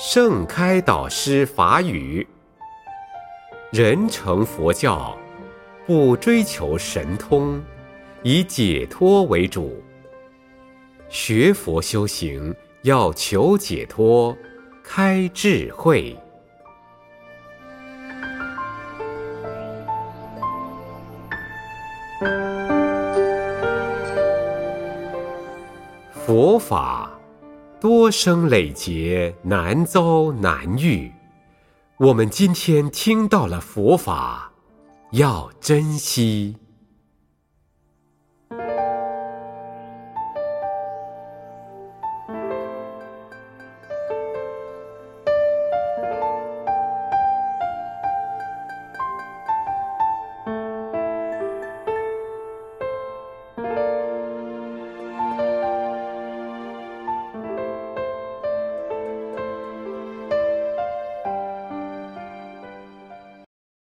盛开导师法语，人成佛教，不追求神通，以解脱为主。学佛修行要求解脱，开智慧。佛法。多生累劫难遭难遇，我们今天听到了佛法，要珍惜。